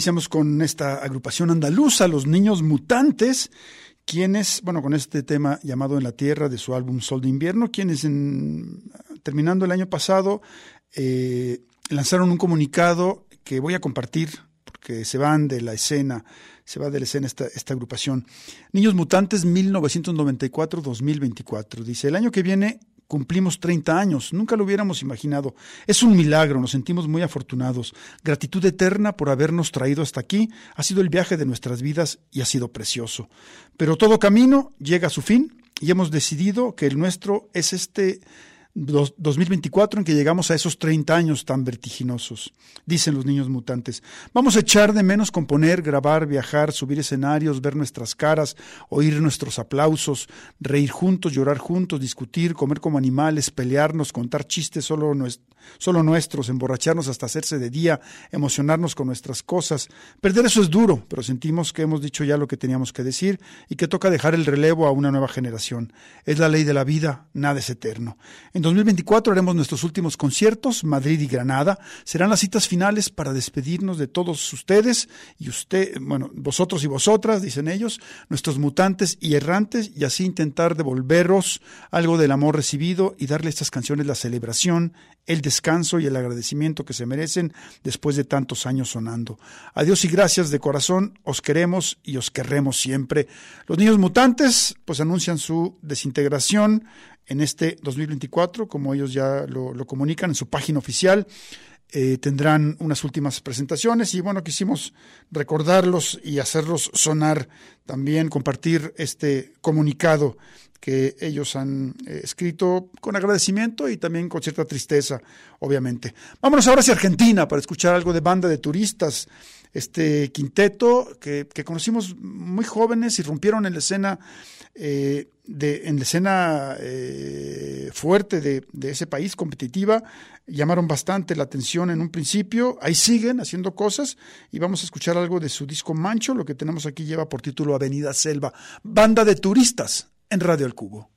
Iniciamos con esta agrupación andaluza, Los Niños Mutantes, quienes, bueno, con este tema llamado En la Tierra de su álbum Sol de Invierno, quienes en, terminando el año pasado eh, lanzaron un comunicado que voy a compartir porque se van de la escena, se va de la escena esta, esta agrupación. Niños Mutantes 1994-2024. Dice, el año que viene Cumplimos 30 años, nunca lo hubiéramos imaginado. Es un milagro, nos sentimos muy afortunados. Gratitud eterna por habernos traído hasta aquí. Ha sido el viaje de nuestras vidas y ha sido precioso. Pero todo camino llega a su fin y hemos decidido que el nuestro es este 2024 en que llegamos a esos 30 años tan vertiginosos, dicen los niños mutantes. Vamos a echar de menos componer, grabar, viajar, subir escenarios, ver nuestras caras, oír nuestros aplausos, reír juntos, llorar juntos, discutir, comer como animales, pelearnos, contar chistes solo, nuestros, emborracharnos hasta hacerse de día, emocionarnos con nuestras cosas. Perder eso es duro, pero sentimos que hemos dicho ya lo que teníamos que decir y que toca dejar el relevo a una nueva generación. Es la ley de la vida, nada es eterno. 2024 haremos nuestros últimos conciertos, Madrid y Granada. Serán las citas finales para despedirnos de todos ustedes y usted, bueno, vosotros y vosotras, dicen ellos, nuestros mutantes y errantes, y así intentar devolveros algo del amor recibido y darle a estas canciones la celebración, el descanso y el agradecimiento que se merecen después de tantos años sonando. Adiós y gracias de corazón, os queremos y os querremos siempre. Los niños mutantes pues anuncian su desintegración en este 2024, como ellos ya lo, comunican en su página oficial. Eh, tendrán unas últimas presentaciones y bueno, quisimos recordarlos y hacerlos sonar también, compartir este comunicado que ellos han eh, escrito con agradecimiento y también con cierta tristeza, obviamente. Vámonos ahora hacia Argentina para escuchar algo de banda de turistas. este quinteto que, conocimos muy jóvenes y rompieron en la escena, eh, de, en la escena eh, fuerte de, de, ese país, competitiva, llamaron bastante la atención en un principio, ahí siguen haciendo cosas y vamos a escuchar algo de su disco Mancho, lo que tenemos aquí lleva por título Avenida Selva, banda de turistas en Radio El Cubo.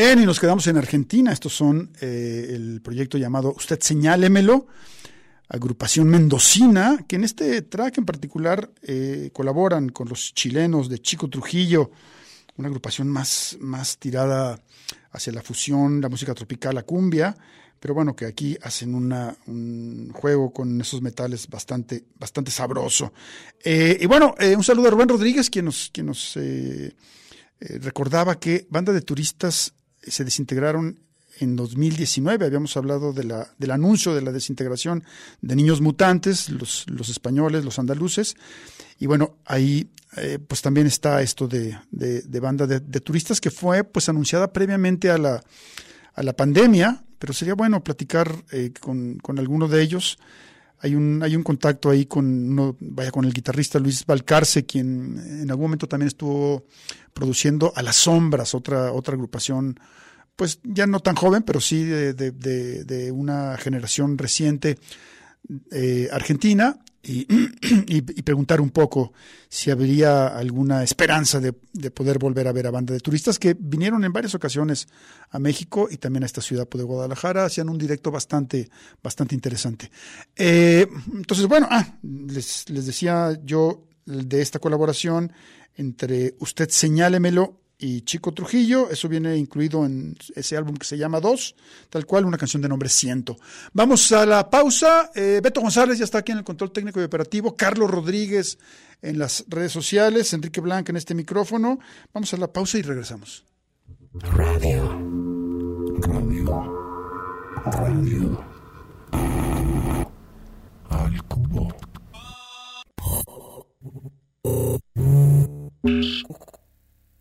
Y nos quedamos en Argentina. Estos son eh, el proyecto llamado Usted Señálemelo, agrupación mendocina, que en este track en particular eh, colaboran con los chilenos de Chico Trujillo, una agrupación más, más tirada hacia la fusión, la música tropical, la cumbia, pero bueno, que aquí hacen un juego con esos metales bastante, bastante sabroso. Eh, y bueno, un saludo a Rubén Rodríguez, quien nos, quien nos recordaba que banda de turistas se desintegraron en 2019. Habíamos hablado de la, del anuncio de la desintegración de niños mutantes, los, los españoles, los andaluces. Y bueno, ahí eh, pues también está esto de, de, banda de, turistas que fue pues anunciada previamente a la, a la pandemia, pero sería bueno platicar eh, con, con alguno de ellos. Hay un, hay un contacto ahí con uno, vaya, con el guitarrista Luis Valcarce, quien en algún momento también estuvo produciendo A las Sombras, otra, otra agrupación, pues ya no tan joven, pero sí de, de, de, una generación reciente eh, argentina, y, y, preguntar un poco si habría alguna esperanza de, poder volver a ver a banda de turistas que vinieron en varias ocasiones a México y también a esta ciudad de Guadalajara, hacían un directo bastante, bastante interesante. Eh, entonces, bueno, ah, les, les decía yo de esta colaboración entre Usted Señálemelo y Chico Trujillo. Eso viene incluido en ese álbum que se llama Dos, tal cual, una canción de nombre Ciento. Vamos a la pausa. Eh, Beto González ya está aquí en el control técnico y operativo. Carlos Rodríguez en las redes sociales. Enrique Blanca en este micrófono. Vamos a la pausa y regresamos. Radio. Radio. Radio. Al cubo.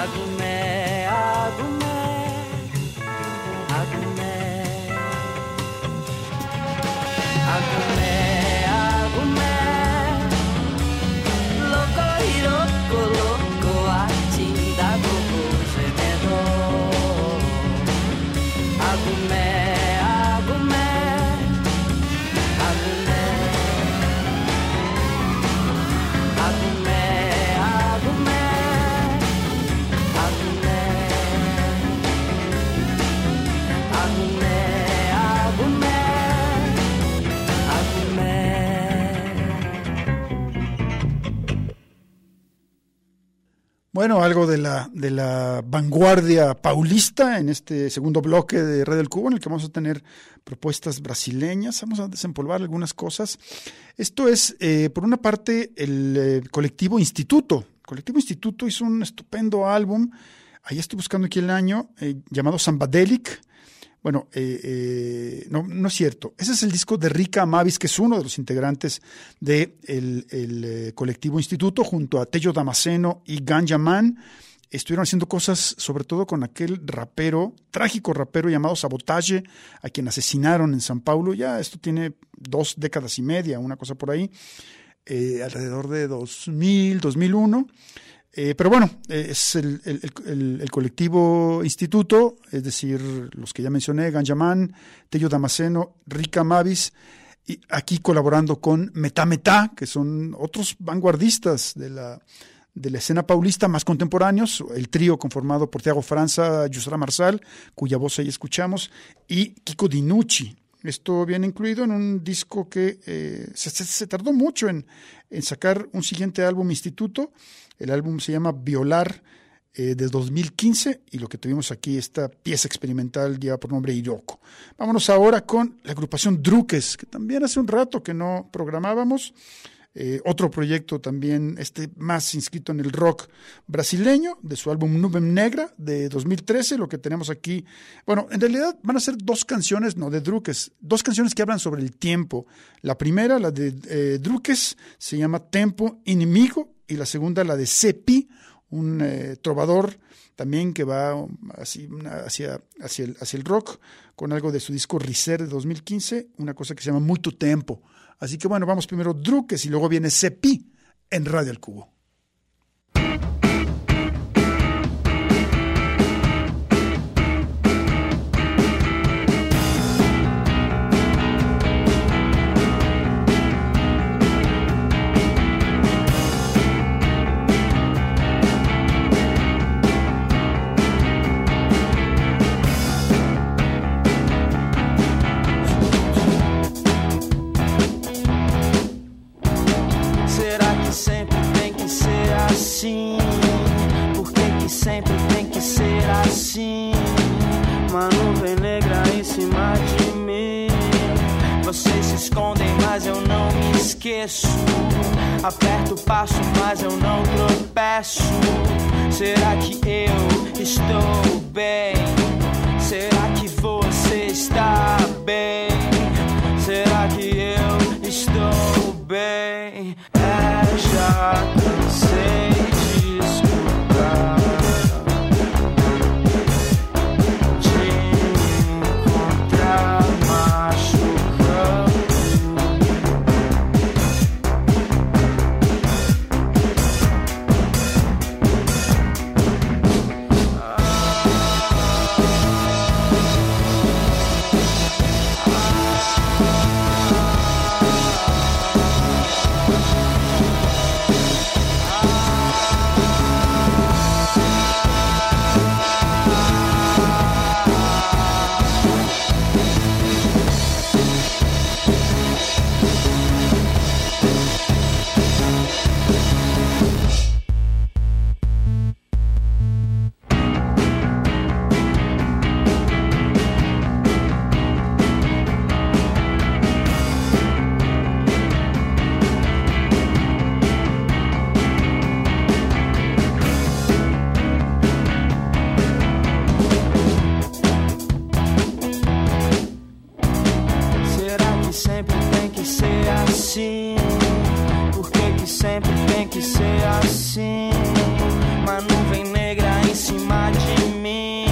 lado Bueno, algo de la, de la vanguardia paulista en este segundo bloque de Red del Cubo, en el que vamos a tener propuestas brasileñas. Vamos a desempolvar algunas cosas. Esto es, eh, por una parte, el eh, colectivo Instituto. Colectivo Instituto hizo un estupendo álbum. Ahí estoy buscando aquí el año, eh, llamado Sambadelic bueno, eh, eh, no, no es cierto. Ese es el disco de Rica Mavis, que es uno de los integrantes del de el, eh, colectivo Instituto, junto a Tello Damasceno y Ganja Man. Estuvieron haciendo cosas, sobre todo con aquel rapero, trágico rapero llamado Sabotage, a quien asesinaron en San Paulo. Ya esto tiene dos décadas y media, una cosa por ahí, alrededor de 2000, 2001. Eh, pero bueno, es el, el, colectivo Instituto, es decir, los que ya mencioné, Ganjaman, Tello Damasceno, Rica Mavis, y aquí colaborando con Metá Metá, que son otros vanguardistas de la, de la escena paulista más contemporáneos, el trío conformado por Tiago Franza, Yusra Marsal, cuya voz ahí escuchamos, y Kiko Dinucci. Esto viene incluido en un disco que eh, se, tardó mucho en, en sacar un siguiente álbum Instituto, el álbum se llama Violar eh, de 2015 y lo que tuvimos aquí, esta pieza experimental lleva por nombre Iroko. Vámonos ahora con la agrupación Druques, que también hace un rato que no programábamos. Eh, otro proyecto también, este más inscrito en el rock brasileño, de su álbum Nube Negra de 2013. Lo que tenemos aquí, bueno, en realidad van a ser dos canciones, no de Druques, dos canciones que hablan sobre el tiempo. La primera, la de eh, se llama Tempo Inimigo y la segunda la de Sepi, un eh, trovador también que va así, hacia, hacia, el, hacia el rock, con algo de su disco Riser de 2015, una cosa que se llama Muito Tempo. Así que bueno, vamos primero Druques y luego viene Sepi en Radio El Cubo. assim? Por que, que sempre tem que ser assim? Uma nuvem negra em cima de mim. Vocês se escondem, mas eu não me esqueço. Aperto o passo, mas eu não tropeço. Será que eu estou bem? Será que você está bem? Será que eu estou bem? É, já sei. assim? Por que, que sempre tem que ser assim? Uma nuvem negra em cima de mim.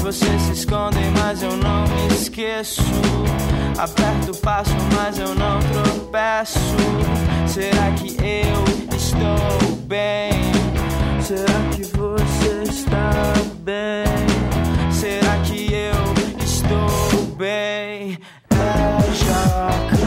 Vocês se escondem, mas eu não me esqueço. Aperto o passo, mas eu não tropeço. Será que eu estou bem? Será que você está bem? Será que eu estou bem? É já.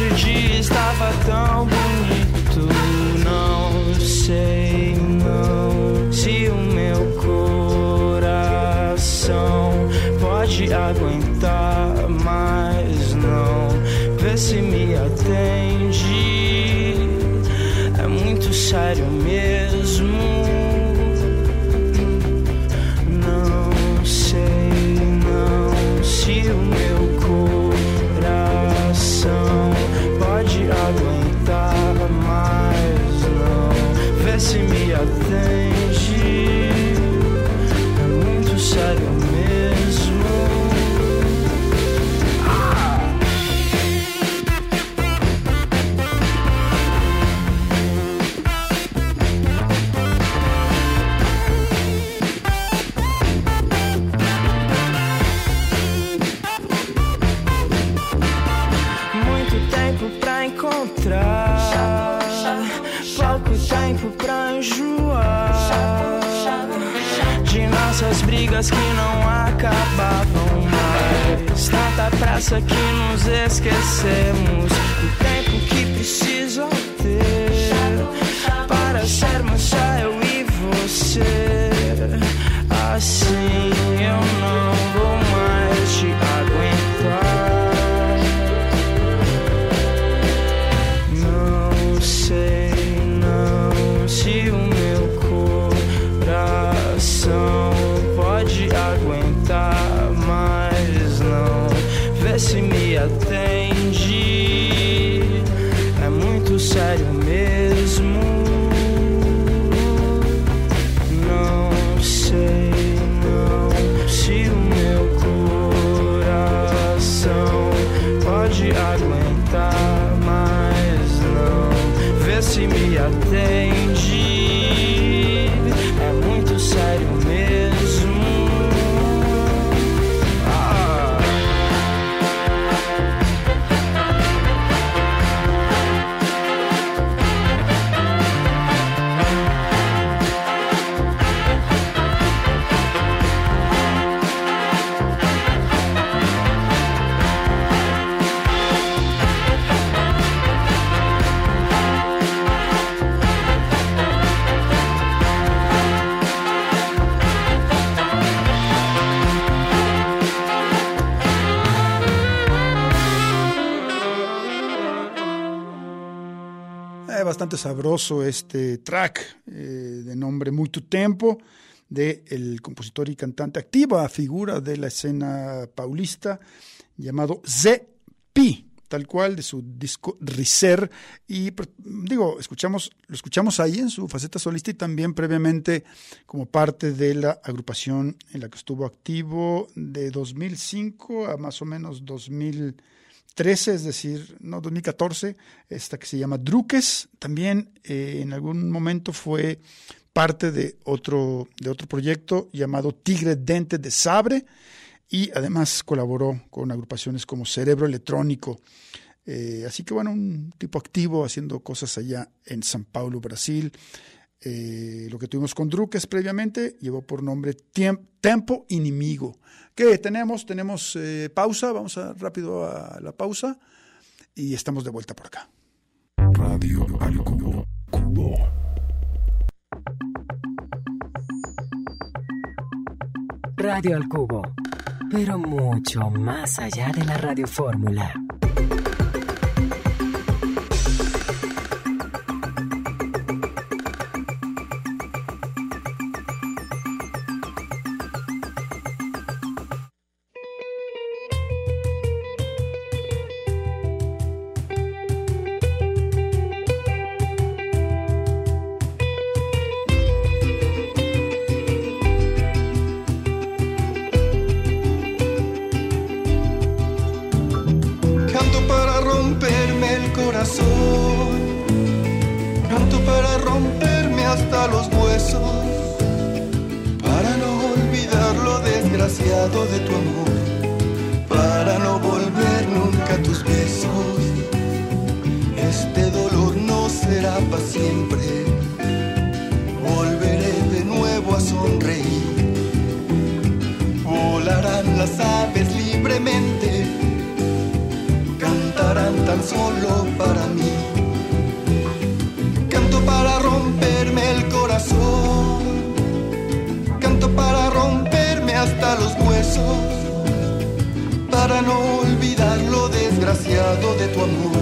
Hoje o dia estava tão bonito. Não sei não se o meu coração pode aguentar mais não. Vê se me atende. É muito sério mesmo. Brigas que não acabavam mais. Tanta pressa que nos esquecemos se me atende. É muito sério mesmo. Não sei, não, se o meu coração pode aguentar, mas não. Vê se me atende. Sabroso este track eh, de nombre Muy Tu Tempo del el compositor y cantante activa, figura de la escena paulista llamado Z-Pi, tal cual de su disco Riser. Y digo, escuchamos lo escuchamos ahí en su faceta solista y también previamente como parte de la agrupación en la que estuvo activo de 2005 a más o menos 2013, es decir, no 2014, esta que se llama Druques, también eh, en algún momento fue parte de otro, de otro proyecto llamado Tigre Dente de Sabre y además colaboró con agrupaciones como Cerebro Electrónico. Eh, así que bueno, un tipo activo haciendo cosas allá en San Paulo, Brasil. Eh, lo que tuvimos con Druques previamente llevó por nombre Tempo Inimigo. ¿Qué tenemos? Tenemos eh, pausa, vamos a, rápido a la pausa y estamos de vuelta por acá. Radio al cubo. Cubo. Radio al Cubo, pero mucho más allá de la radiofórmula. Libremente cantarán tan solo para mí. Canto para romperme el corazón, canto para romperme hasta los huesos, para no olvidar lo desgraciado de tu amor,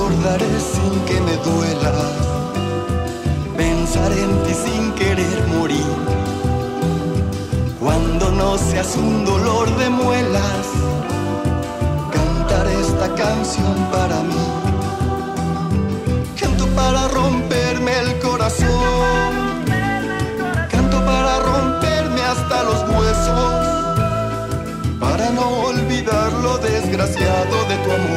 recordaré sin que me duela. Pensar en ti sin querer morir. Cuando no seas un dolor de muelas cantar esta canción para mí. Canto para romperme el corazón. Canto para romperme hasta los huesos. Para no olvidar lo desgraciado de tu amor.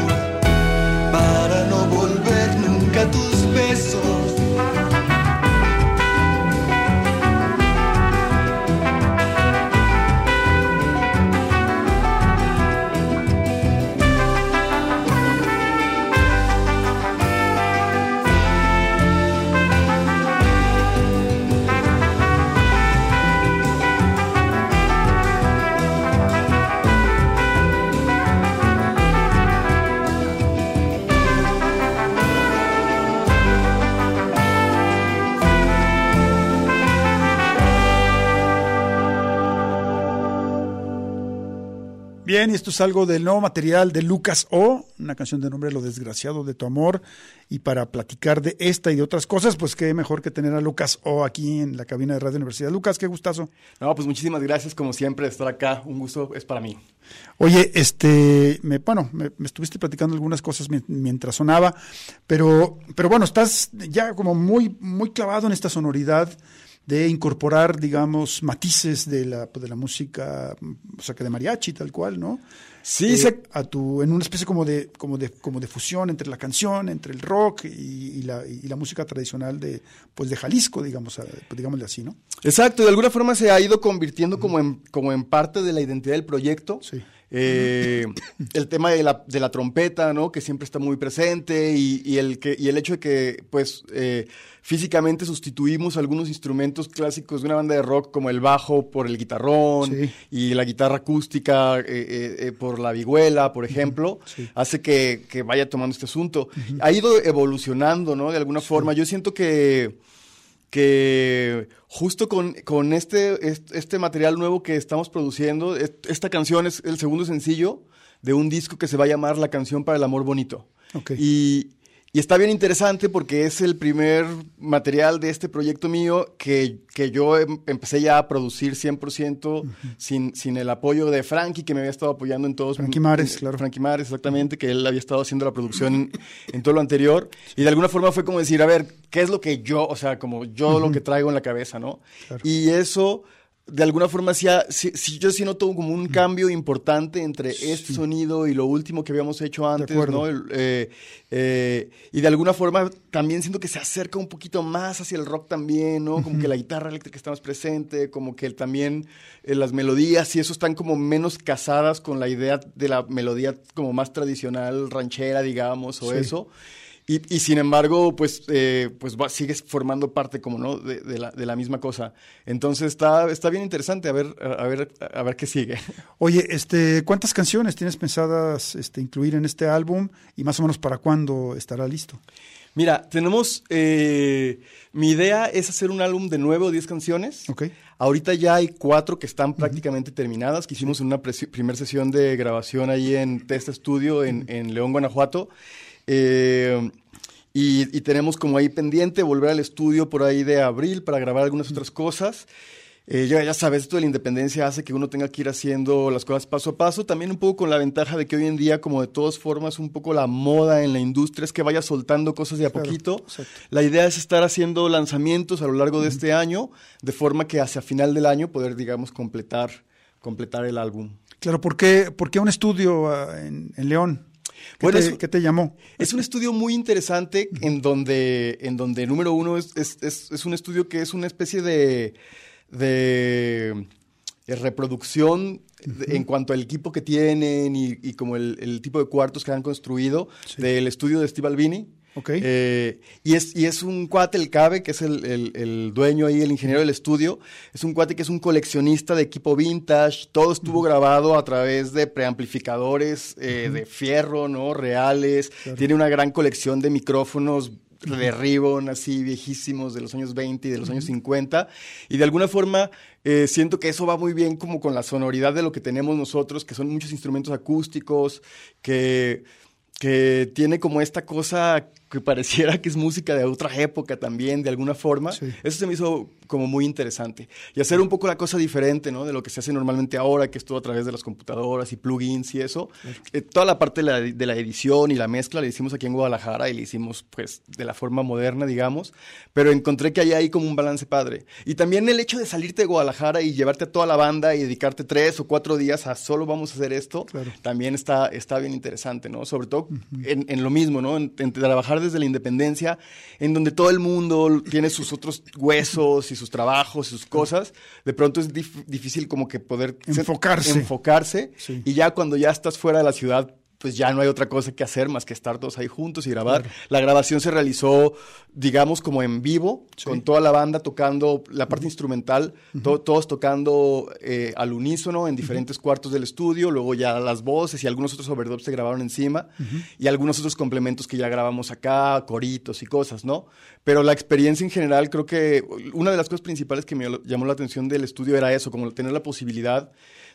Bien, y esto es algo del nuevo material de Lucas O, una canción de nombre Lo desgraciado de tu amor. Y para platicar de esta y de otras cosas, pues qué mejor que tener a Lucas O aquí en la cabina de Radio Universidad. Lucas, qué gustazo. No, pues muchísimas gracias como siempre de estar acá. Un gusto es para mí. Oye, este, me, bueno, me, me estuviste platicando algunas cosas mi- mientras sonaba, pero, pero bueno, estás ya como muy, muy clavado en esta sonoridad de incorporar, digamos, matices de la, de la música, o sea, que de mariachi, tal cual, ¿no? Sí, Eh, se- a tu, en una especie como de, como de, como de fusión entre la canción, entre el rock y, y la, y la música tradicional de, pues de Jalisco, digamos, a- digámosle así, ¿no? Exacto, de alguna forma se ha ido convirtiendo como en, como en parte de la identidad del proyecto. Sí. Eh, el tema de la, de la trompeta, ¿no? Que siempre está muy presente y, y el, que, y el hecho de que, pues, eh, físicamente sustituimos algunos instrumentos clásicos de una banda de rock como el bajo por el guitarrón Sí. y la guitarra acústica eh, por la vihuela, por ejemplo, Sí. hace que, que vaya tomando este asunto. Ha ido evolucionando, ¿no? De alguna forma. Yo siento que que justo con, con este, est- este material nuevo que estamos produciendo, est- esta canción es el segundo sencillo de un disco que se va a llamar La canción para el amor bonito. Y, y está bien interesante porque es el primer material de este proyecto mío que, que yo em- empecé ya a producir 100% sin, sin el apoyo de Frankie, que me había estado apoyando en todos. Frankie Mares, en- claro. Frankie Mares, exactamente, que él había estado haciendo la producción en, en todo lo anterior. Y de alguna forma fue como decir, a ver, ¿qué es lo que yo, o sea, como yo lo que traigo en la cabeza, ¿no? Claro. Y eso, de alguna forma, sí, sí, yo sí noto como un cambio importante entre este sonido y lo último que habíamos hecho antes. ¿no? Eh, eh, y de alguna forma también siento que se acerca un poquito más hacia el rock también, ¿no? Como que la guitarra eléctrica está más presente, como que también eh, las melodías y eso están como menos casadas con la idea de la melodía como más tradicional, ranchera, digamos, o Sí. eso. Y, y sin embargo, pues, eh, pues va- sigues formando parte como, ¿no? De, de la, de la misma cosa. Entonces está, está bien interesante a ver, a, ver, a ver qué sigue. Oye, este, ¿cuántas canciones tienes pensadas este, incluir en este álbum y más o menos para cuándo estará listo? Mira, tenemos. eh, mi idea es hacer un álbum de nueve o diez canciones. Ok. Ahorita ya hay cuatro que están prácticamente terminadas, que hicimos en una primera sesión de grabación ahí en Test Studio en, en León, Guanajuato. Eh, y, y tenemos como ahí pendiente volver al estudio por ahí de abril para grabar algunas otras cosas. Eh, ya, ya sabes, esto de la independencia hace que uno tenga que ir haciendo las cosas paso a paso, también un poco con la ventaja de que hoy en día, como de todas formas, un poco la moda en la industria es que vaya soltando cosas de a Claro, poquito. exacto. La idea es estar haciendo lanzamientos a lo largo de este año, de forma que hacia final del año poder, digamos, completar, completar el álbum. Claro, ¿por qué, por qué un estudio ah, en, en León? ¿Qué, Bueno, te, es- qué te llamó? Es un estudio muy interesante en donde, en donde número uno, es, es, un estudio que es una especie de, de, reproducción en cuanto al equipo que tienen y, y como el, el tipo de cuartos que han construido del estudio de Steve Albini. Ok. Eh, y, es, y es un cuate, el Cabe, que es el, el- el dueño ahí, el ingeniero del estudio. Es un cuate que es un coleccionista de equipo vintage. Todo estuvo grabado a través de preamplificadores eh, de fierro, ¿no? Reales. Tiene una gran colección de micrófonos de Ribbon, así viejísimos de los años 20 y de los años 50. Y de alguna forma eh, siento que eso va muy bien como con la sonoridad de lo que tenemos nosotros, que son muchos instrumentos acústicos, que que tiene como esta cosa que pareciera que es música de otra época también, de alguna forma. Sí. Eso se me hizo como muy interesante. Y hacer un poco la cosa diferente, ¿no? De lo que se hace normalmente ahora, que es todo a través de las computadoras y plugins y eso. Eh, toda la parte de la, de la edición y la mezcla la hicimos aquí en Guadalajara y la hicimos, pues, de la forma moderna, digamos. Pero encontré que hay ahí como un balance padre. Y también el hecho de salirte de Guadalajara y llevarte a toda la banda y dedicarte tres o cuatro días a solo vamos a hacer esto, Claro. también está, está bien interesante, ¿no? Sobre todo en, en lo mismo, ¿no? En, en trabajar desde la independencia, en donde todo el mundo tiene sus otros huesos y sus trabajos y sus cosas, de pronto es dif- difícil como que poder Enfocarse. enfocarse Sí. y ya cuando ya estás fuera de la ciudad pues ya no hay otra cosa que hacer más que estar todos ahí juntos y grabar. La grabación se realizó, digamos, como en vivo, con toda la banda tocando la parte instrumental, to- todos tocando eh, al unísono en diferentes cuartos del estudio, luego ya las voces y algunos otros overdubs se grabaron encima, y algunos otros complementos que ya grabamos acá, coritos y cosas, ¿no? Pero la experiencia en general, creo que una de las cosas principales que me llamó la atención del estudio era eso, como tener la posibilidad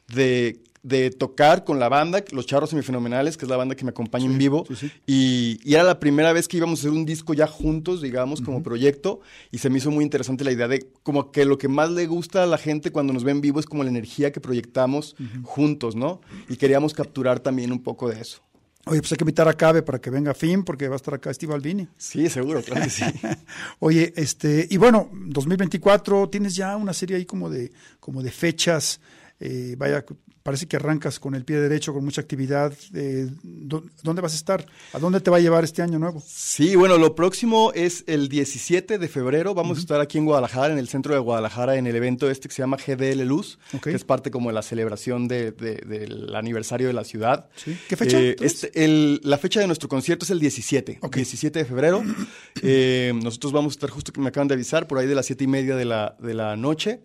de, de tocar con la banda, Los Charros Semifenomenales, que es la banda que me acompaña en vivo. sí, sí. Y, y era la primera vez que íbamos a hacer un disco ya juntos, digamos, como proyecto. Y se me hizo muy interesante la idea de como que lo que más le gusta a la gente cuando nos ve en vivo es como la energía que proyectamos juntos, ¿no? Y queríamos capturar también un poco de eso. Oye, pues hay que invitar a Cabe para que venga Fim, porque va a estar acá Steve Albini. Sí, seguro, claro que sí. Oye, este, y bueno, 2024, tienes ya una serie ahí como de, como de fechas. Eh, vaya, parece que arrancas con el pie derecho, con mucha actividad. eh, ¿dó- ¿Dónde vas a estar? ¿A dónde te va a llevar este año nuevo? Sí, bueno, lo próximo es el 17 de febrero. Vamos a estar aquí en Guadalajara, en el centro de Guadalajara, en el evento este que se llama GDL Luz, que es parte como de la celebración de- de- del aniversario de la ciudad. Sí. ¿Qué fecha, Eh, este- el- la fecha de nuestro concierto es el 17, Ok. 17 de febrero. Eh, nosotros vamos a estar justo que me acaban de avisar, por ahí de las 7 y media de la, de la noche.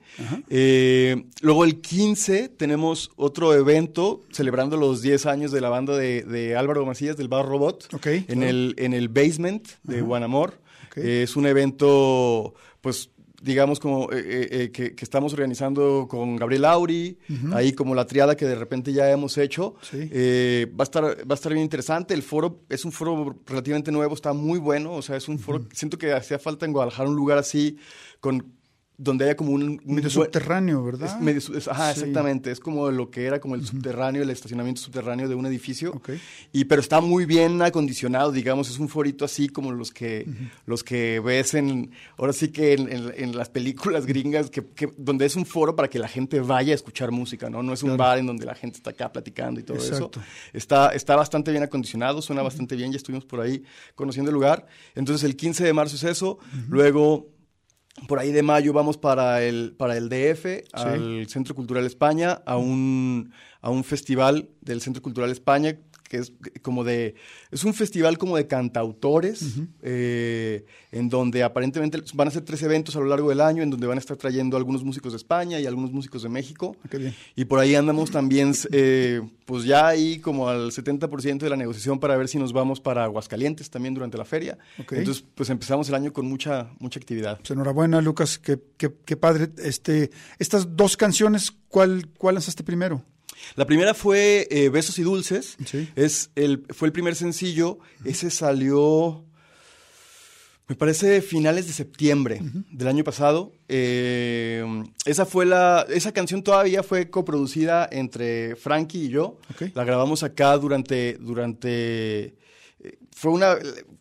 Luego el 15 tenemos otro evento celebrando los 10 años de la banda de, de Álvaro Macías del Bar Robot Ok, en, claro. el, en el basement de Guanamor. Ok. Eh, es un evento, pues digamos como eh, eh, eh, que, que estamos organizando con Gabriel Auri, ahí como la triada que de repente ya hemos hecho. Sí. Eh, va, a estar, va a estar bien interesante. El foro es un foro relativamente nuevo, está muy bueno. O sea, es un foro, siento que hacía falta en Guadalajara un lugar así, con donde haya como un... un Medio subterráneo, ¿verdad? es medio es- ajá, Sí. exactamente. Es como lo que era como el subterráneo, el estacionamiento subterráneo de un edificio. Ok. Y pero está muy bien acondicionado, digamos, es un forito así como los que los que ves en ahora sí que en, en- en las películas gringas que, que- donde es un foro para que la gente vaya a escuchar música, ¿no? No es un bar en donde la gente está acá platicando y todo Exacto. eso. Está está bastante bien acondicionado, suena bastante bien, ya estuvimos por ahí conociendo el lugar. Entonces el 15 de marzo es eso, luego por ahí de mayo vamos para el, para el DF, al Centro Cultural España, a un, a un festival del Centro Cultural España, que es como de, es un festival como de cantautores, eh, en donde aparentemente van a ser tres eventos a lo largo del año, en donde van a estar trayendo algunos músicos de España y algunos músicos de México. Ah, qué bien. Y por ahí andamos también, eh, pues ya ahí como al 70% de la negociación para ver si nos vamos para Aguascalientes también durante la feria. Entonces, pues empezamos el año con mucha, mucha actividad. Pues enhorabuena, Lucas, qué, qué, qué padre. Este, estas dos canciones, ¿cuál, cuál lanzaste primero? La primera fue eh, Besos y Dulces. Sí. Es el, fue el primer sencillo. Ese salió, me parece, finales de septiembre del año pasado. Eh, esa fue la, esa canción todavía fue coproducida entre Frankie y yo. Ok. La grabamos acá durante, durante, eh, fue una,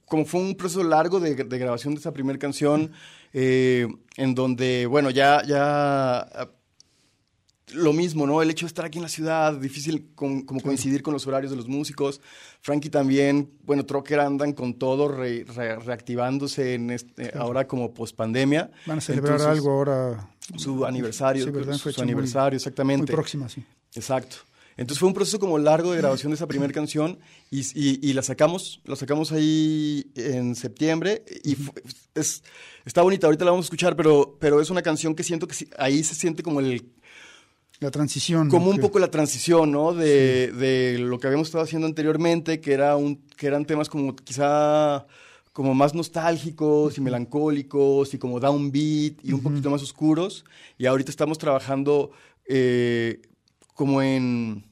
como fue un proceso largo de, de grabación de esa primera canción, eh, en donde, bueno, ya, ya lo mismo, ¿no? El hecho de estar aquí en la ciudad, difícil con- como coincidir con los horarios de los músicos. Frankie también, bueno, Trocker andan con todo re- re- reactivándose en este, ahora como post pandemia. Van a celebrar algo ahora. Su aniversario, Sí, ¿verdad? su, muy- aniversario, Muy exactamente. próxima, sí. Exacto. Entonces fue un proceso como largo de grabación de esa primera canción y, y- y la sacamos, la sacamos ahí en septiembre y fu- es, está bonita, ahorita la vamos a escuchar, pero, pero es una canción que siento que ahí se siente como el, La transición. como ¿no? un poco la transición, ¿no? De, de lo que habíamos estado haciendo anteriormente, que, era un, que eran temas como quizá como más nostálgicos y melancólicos y como downbeat y un poquito más oscuros. Y ahorita estamos trabajando eh, como en,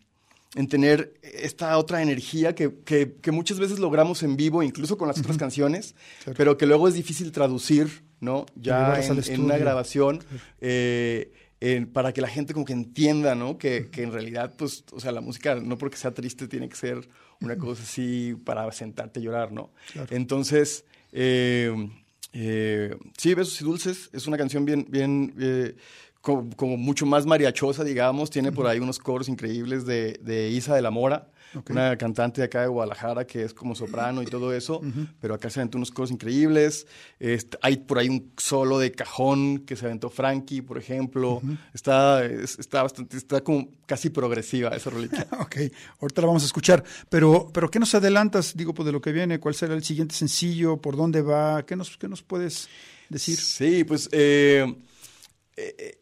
en tener esta otra energía que, que- que muchas veces logramos en vivo, incluso con las otras canciones, Claro. pero que luego es difícil traducir, ¿no? Ya en, una grabación eh, para que la gente como que entienda, ¿no? Que, que en realidad, pues, o sea, la música no porque sea triste tiene que ser una cosa así para sentarte a llorar, ¿no? Claro. Entonces, eh, eh, sí, Besos y Dulces es una canción bien, bien, co- como, mucho más mariachosa, digamos. Tiene por ahí unos coros increíbles de, de Isa de la Mora, Ok. una cantante de acá de Guadalajara que es como soprano y todo eso, pero acá se aventó unos coros increíbles. Este, hay por ahí un solo de cajón que se aventó Frankie, por ejemplo. Está, es- está bastante, está como casi progresiva esa rolita. Ok, ahorita la vamos a escuchar. Pero, pero ¿qué nos adelantas, digo, pues de lo que viene? ¿Cuál será el siguiente sencillo? ¿Por dónde va? ¿Qué nos, qué nos puedes decir? Sí, pues eh,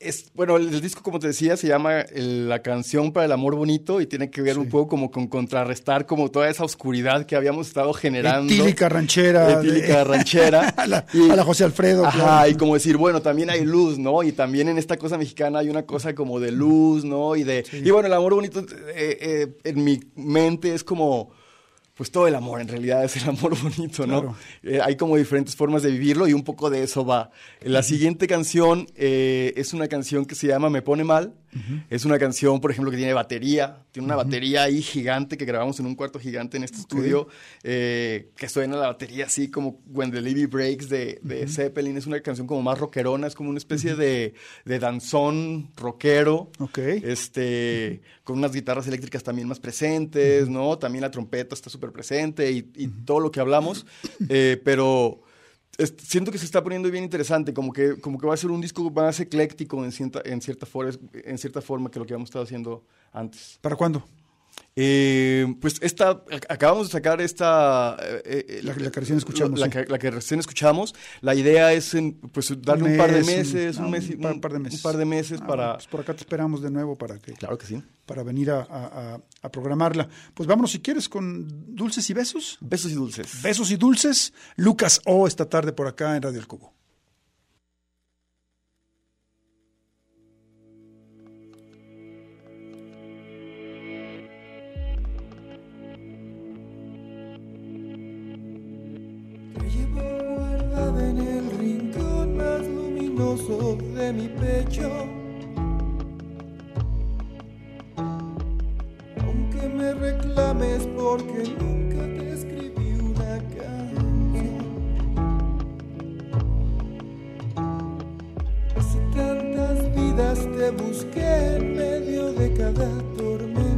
es, bueno, el, disco, como te decía, se llama el- La canción para el amor bonito y tiene que ver un poco como con contrarrestar como toda esa oscuridad que habíamos estado generando. Etílica ranchera. de- Etílica ranchera. a, la, Y- a la José Alfredo. Ajá, claro. y como decir, bueno, también hay luz, ¿no? Y también en esta cosa mexicana hay una cosa como de luz, ¿no? Y de... Y bueno, el amor bonito eh, eh, en mi mente es como... Pues todo el amor, en realidad es el amor bonito, ¿no? Claro. Eh, hay como diferentes formas de vivirlo y un poco de eso va. La siguiente canción eh, es una canción que se llama Me Pone Mal. Es una canción, por ejemplo, que tiene batería. Tiene una batería ahí gigante que grabamos en un cuarto gigante en este estudio. eh, que suena la batería así como When the Levy Breaks de, de Zeppelin. Es una canción como más rockerona. Es como una especie de, de danzón rockero. Este, con unas guitarras eléctricas también más presentes, ¿no? También la trompeta está súper presente y, y todo lo que hablamos. Eh, pero siento que se está poniendo bien interesante, como que, como que va a ser un disco más ecléctico en cierta, en cierta, for- en cierta forma que lo que habíamos estado haciendo antes. ¿Para cuándo? Eh, pues esta, ac- acabamos de sacar esta... eh, eh, La- la que recién escuchamos, La, sí. que, la que recién escuchamos. La idea es en, pues, darle un, par de un- meses, un, ah, mes, y- un par- un- par de meses. un par de meses Ah, para... pues por acá te esperamos de nuevo para que Claro que sí. para venir a- a programarla. Pues vámonos si quieres con dulces y besos. Besos y dulces. Besos y dulces. Lucas O esta tarde por acá en Radio El Cubo. Luminoso de mi pecho. Aunque me reclames porque nunca te escribí una canción. Hace tantas vidas te busqué en medio de cada tormenta.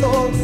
Besos.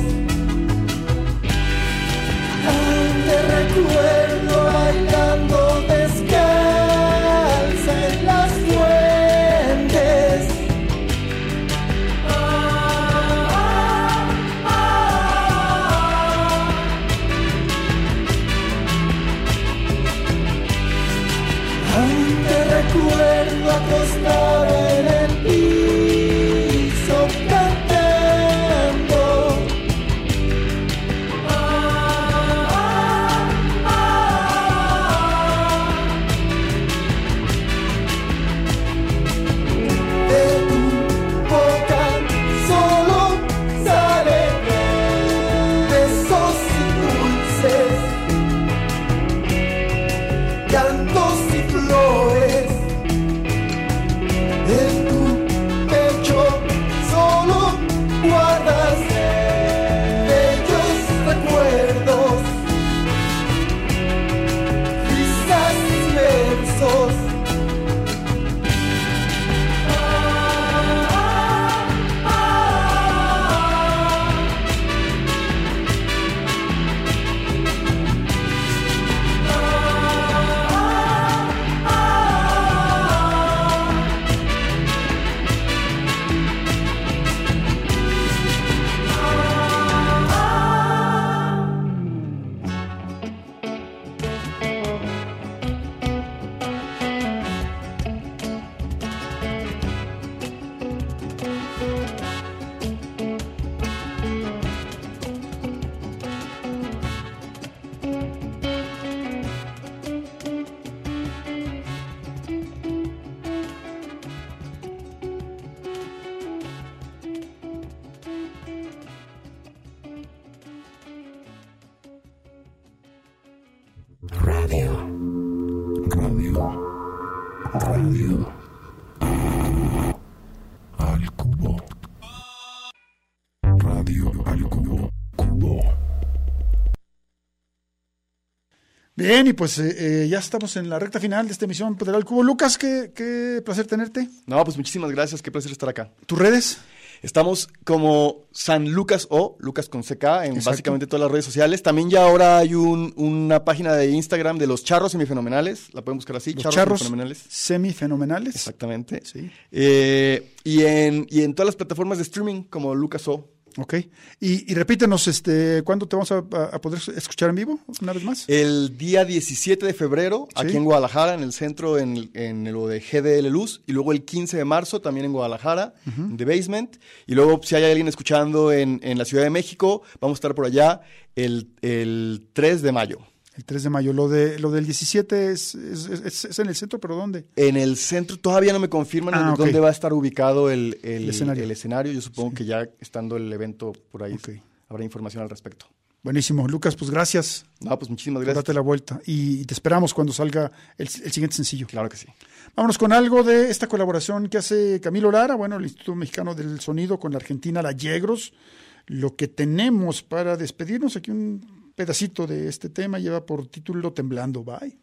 Bien, y pues eh, eh, ya estamos en la recta final de esta emisión Poder al Cubo. Lucas, qué, qué placer tenerte. No, pues muchísimas gracias, qué placer estar acá. ¿Tus redes? Estamos como San Lucas o Lucas con CK en Exacto. básicamente todas las redes sociales. También ya ahora hay un- una página de Instagram de los charros semifenomenales. La pueden buscar así, Los charros, charros semifenomenales. semifenomenales. Exactamente. Sí. Eh, y, en, y en todas las plataformas de streaming como Lucas O. Ok. Y, y repítenos, este, ¿cuándo te vamos a, a poder escuchar en vivo? Una vez más. El día 17 de febrero, Sí. aquí en Guadalajara, en el centro, en, en lo de GDL Luz. Y luego el 15 de marzo, también en Guadalajara, en The Basement. Y luego, si hay alguien escuchando en, en la Ciudad de México, vamos a estar por allá el, el 3 de mayo. El 3 de mayo. Lo, de, lo del 17 es, es, es- es en el centro, pero ¿dónde? En el centro todavía no me confirman Ah, dónde va a estar ubicado el, el- El escenario. el escenario. Yo supongo que ya estando el evento por ahí habrá información al respecto. Buenísimo. Lucas, pues gracias. No, pues muchísimas gracias. Date la vuelta. Y te esperamos cuando salga el, el siguiente sencillo. Claro que sí. Vámonos con algo de esta colaboración que hace Camilo Lara, bueno, el Instituto Mexicano del Sonido con la Argentina, la Yegros. Lo que tenemos para despedirnos, aquí un pedacito de este tema lleva por título Temblando. Bye.